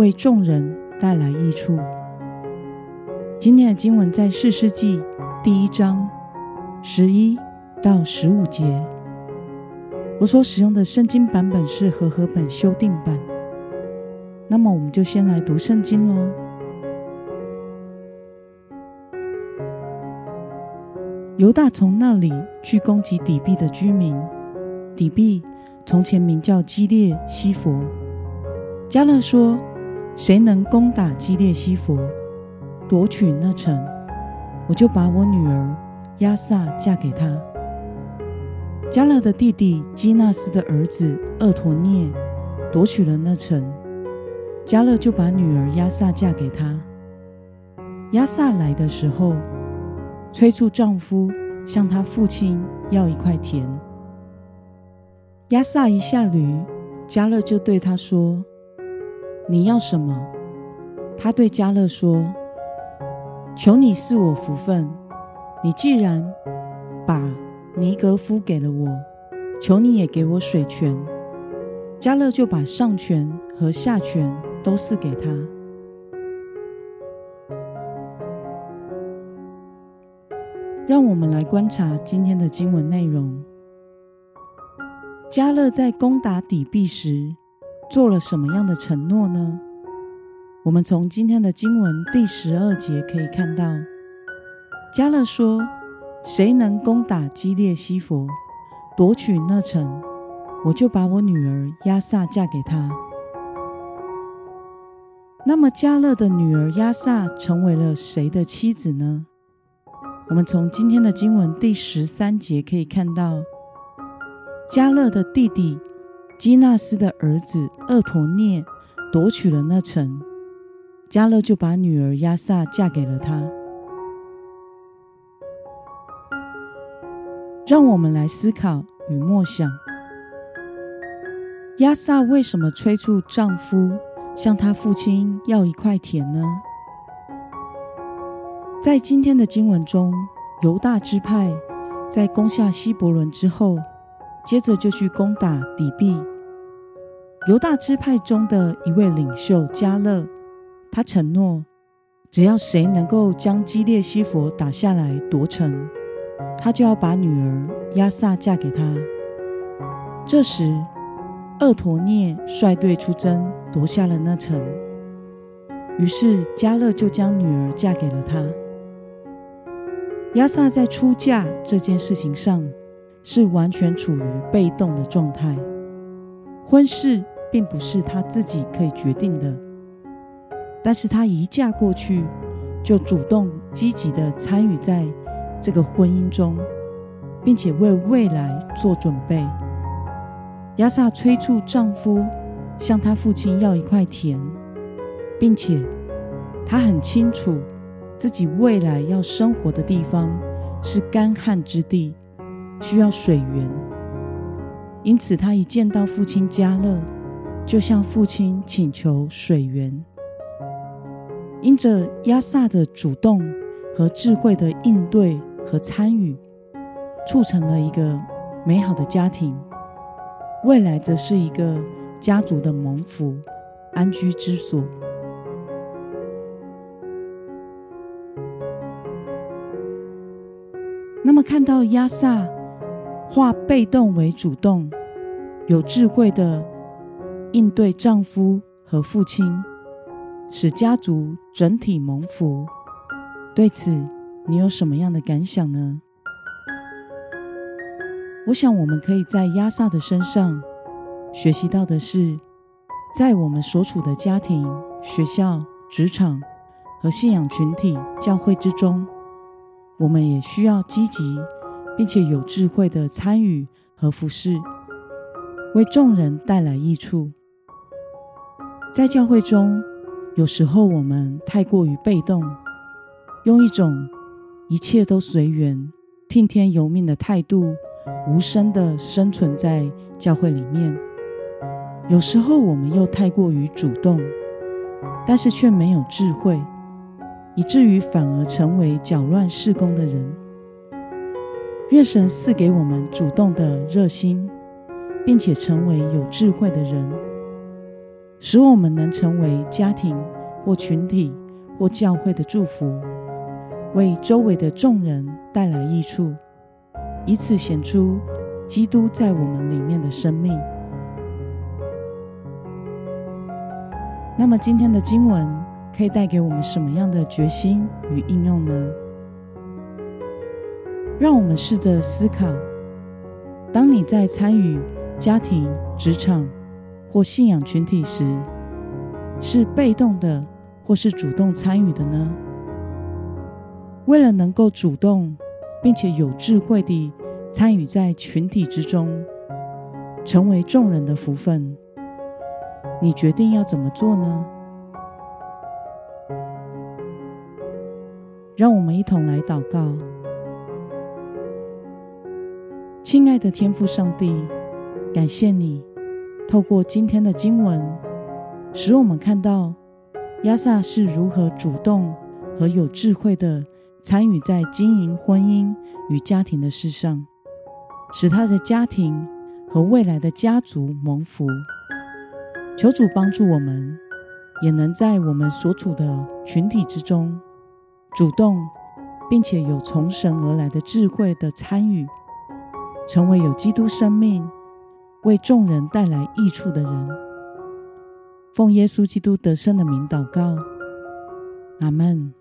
为众人带来益处。今天的经文在四世纪第一章十一到十五节。我所使用的圣经版本是和合本修订版。那么，我们就先来读圣经喽。犹大从那里去攻击底壁的居民。底壁从前名叫基列西佛。加勒说：“谁能攻打基列西佛，夺取那城，我就把我女儿亚萨嫁给他。”加勒的弟弟基纳斯的儿子厄陀涅夺取了那城，加勒就把女儿亚萨嫁给他。亚萨来的时候。催促丈夫向他父亲要一块田。亚萨一下驴，加勒就对他说：“你要什么？”他对加勒说：“求你赐我福分。你既然把尼格夫给了我，求你也给我水泉。”加勒就把上泉和下泉都赐给他。让我们来观察今天的经文内容。加勒在攻打底壁时做了什么样的承诺呢？我们从今天的经文第十二节可以看到，加勒说：“谁能攻打基列西佛，夺取那城，我就把我女儿亚萨嫁给他。”那么，加勒的女儿亚萨成为了谁的妻子呢？我们从今天的经文第十三节可以看到，加勒的弟弟基纳斯的儿子厄陀涅夺取了那城，加勒就把女儿亚萨嫁给了他。让我们来思考与默想：亚萨为什么催促丈夫向他父亲要一块田呢？在今天的经文中，犹大支派在攻下希伯伦之后，接着就去攻打底壁。犹大支派中的一位领袖加勒，他承诺，只要谁能够将基列西佛打下来夺城，他就要把女儿亚萨嫁给他。这时，厄陀涅率队出征，夺下了那城。于是加勒就将女儿嫁给了他。亚萨在出嫁这件事情上是完全处于被动的状态，婚事并不是她自己可以决定的。但是她一嫁过去，就主动积极的参与在这个婚姻中，并且为未来做准备。亚萨催促丈夫向他父亲要一块田，并且她很清楚。自己未来要生活的地方是干旱之地，需要水源，因此他一见到父亲加勒，就向父亲请求水源。因着亚萨的主动和智慧的应对和参与，促成了一个美好的家庭，未来则是一个家族的蒙福安居之所。那么，看到亚萨化被动为主动，有智慧的应对丈夫和父亲，使家族整体蒙福。对此，你有什么样的感想呢？我想，我们可以在亚萨的身上学习到的是，在我们所处的家庭、学校、职场和信仰群体、教会之中。我们也需要积极并且有智慧的参与和服侍，为众人带来益处。在教会中，有时候我们太过于被动，用一种一切都随缘、听天由命的态度，无声的生存在教会里面；有时候我们又太过于主动，但是却没有智慧，以至于反而成为搅乱事工的人。愿神赐给我们主动的热心，并且成为有智慧的人。使我们能成为家庭或群体或教会的祝福，为周围的众人带来益处，以此显出基督在我们里面的生命。那么，今天的经文可以带给我们什么样的决心与应用呢？让我们试着思考：当你在参与家庭、职场，或信仰群体时，是被动的，或是主动参与的呢？为了能够主动并且有智慧地参与在群体之中，成为众人的福分，你决定要怎么做呢？让我们一同来祷告，亲爱的天父上帝，感谢你。透过今天的经文，使我们看到亚萨是如何主动和有智慧的参与在经营婚姻与家庭的事上，使他的家庭和未来的家族蒙福。求主帮助我们，也能在我们所处的群体之中，主动并且有从神而来的智慧的参与，成为有基督生命。为众人带来益处的人，奉耶稣基督得胜的名祷告，阿门。